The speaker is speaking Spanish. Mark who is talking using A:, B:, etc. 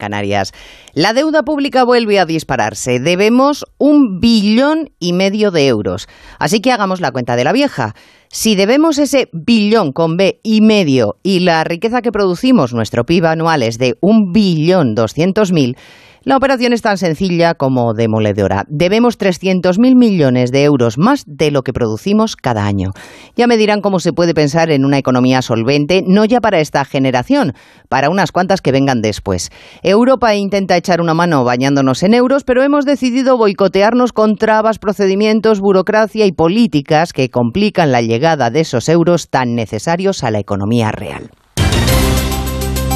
A: Canarias. La deuda pública vuelve a dispararse. Debemos un billón y medio de euros. Así que hagamos la cuenta de la vieja. Si debemos ese billón con B y medio y la riqueza que producimos, nuestro PIB anual es de un billón doscientos mil, la operación es tan sencilla como demoledora. Debemos 300.000 millones de euros más de lo que producimos cada año. Ya me dirán cómo se puede pensar en una economía solvente, no ya para esta generación, para unas cuantas que vengan después. Europa intenta echar una mano bañándonos en euros, pero hemos decidido boicotearnos con trabas, procedimientos, burocracia y políticas que complican la llegada de esos euros tan necesarios a la economía real.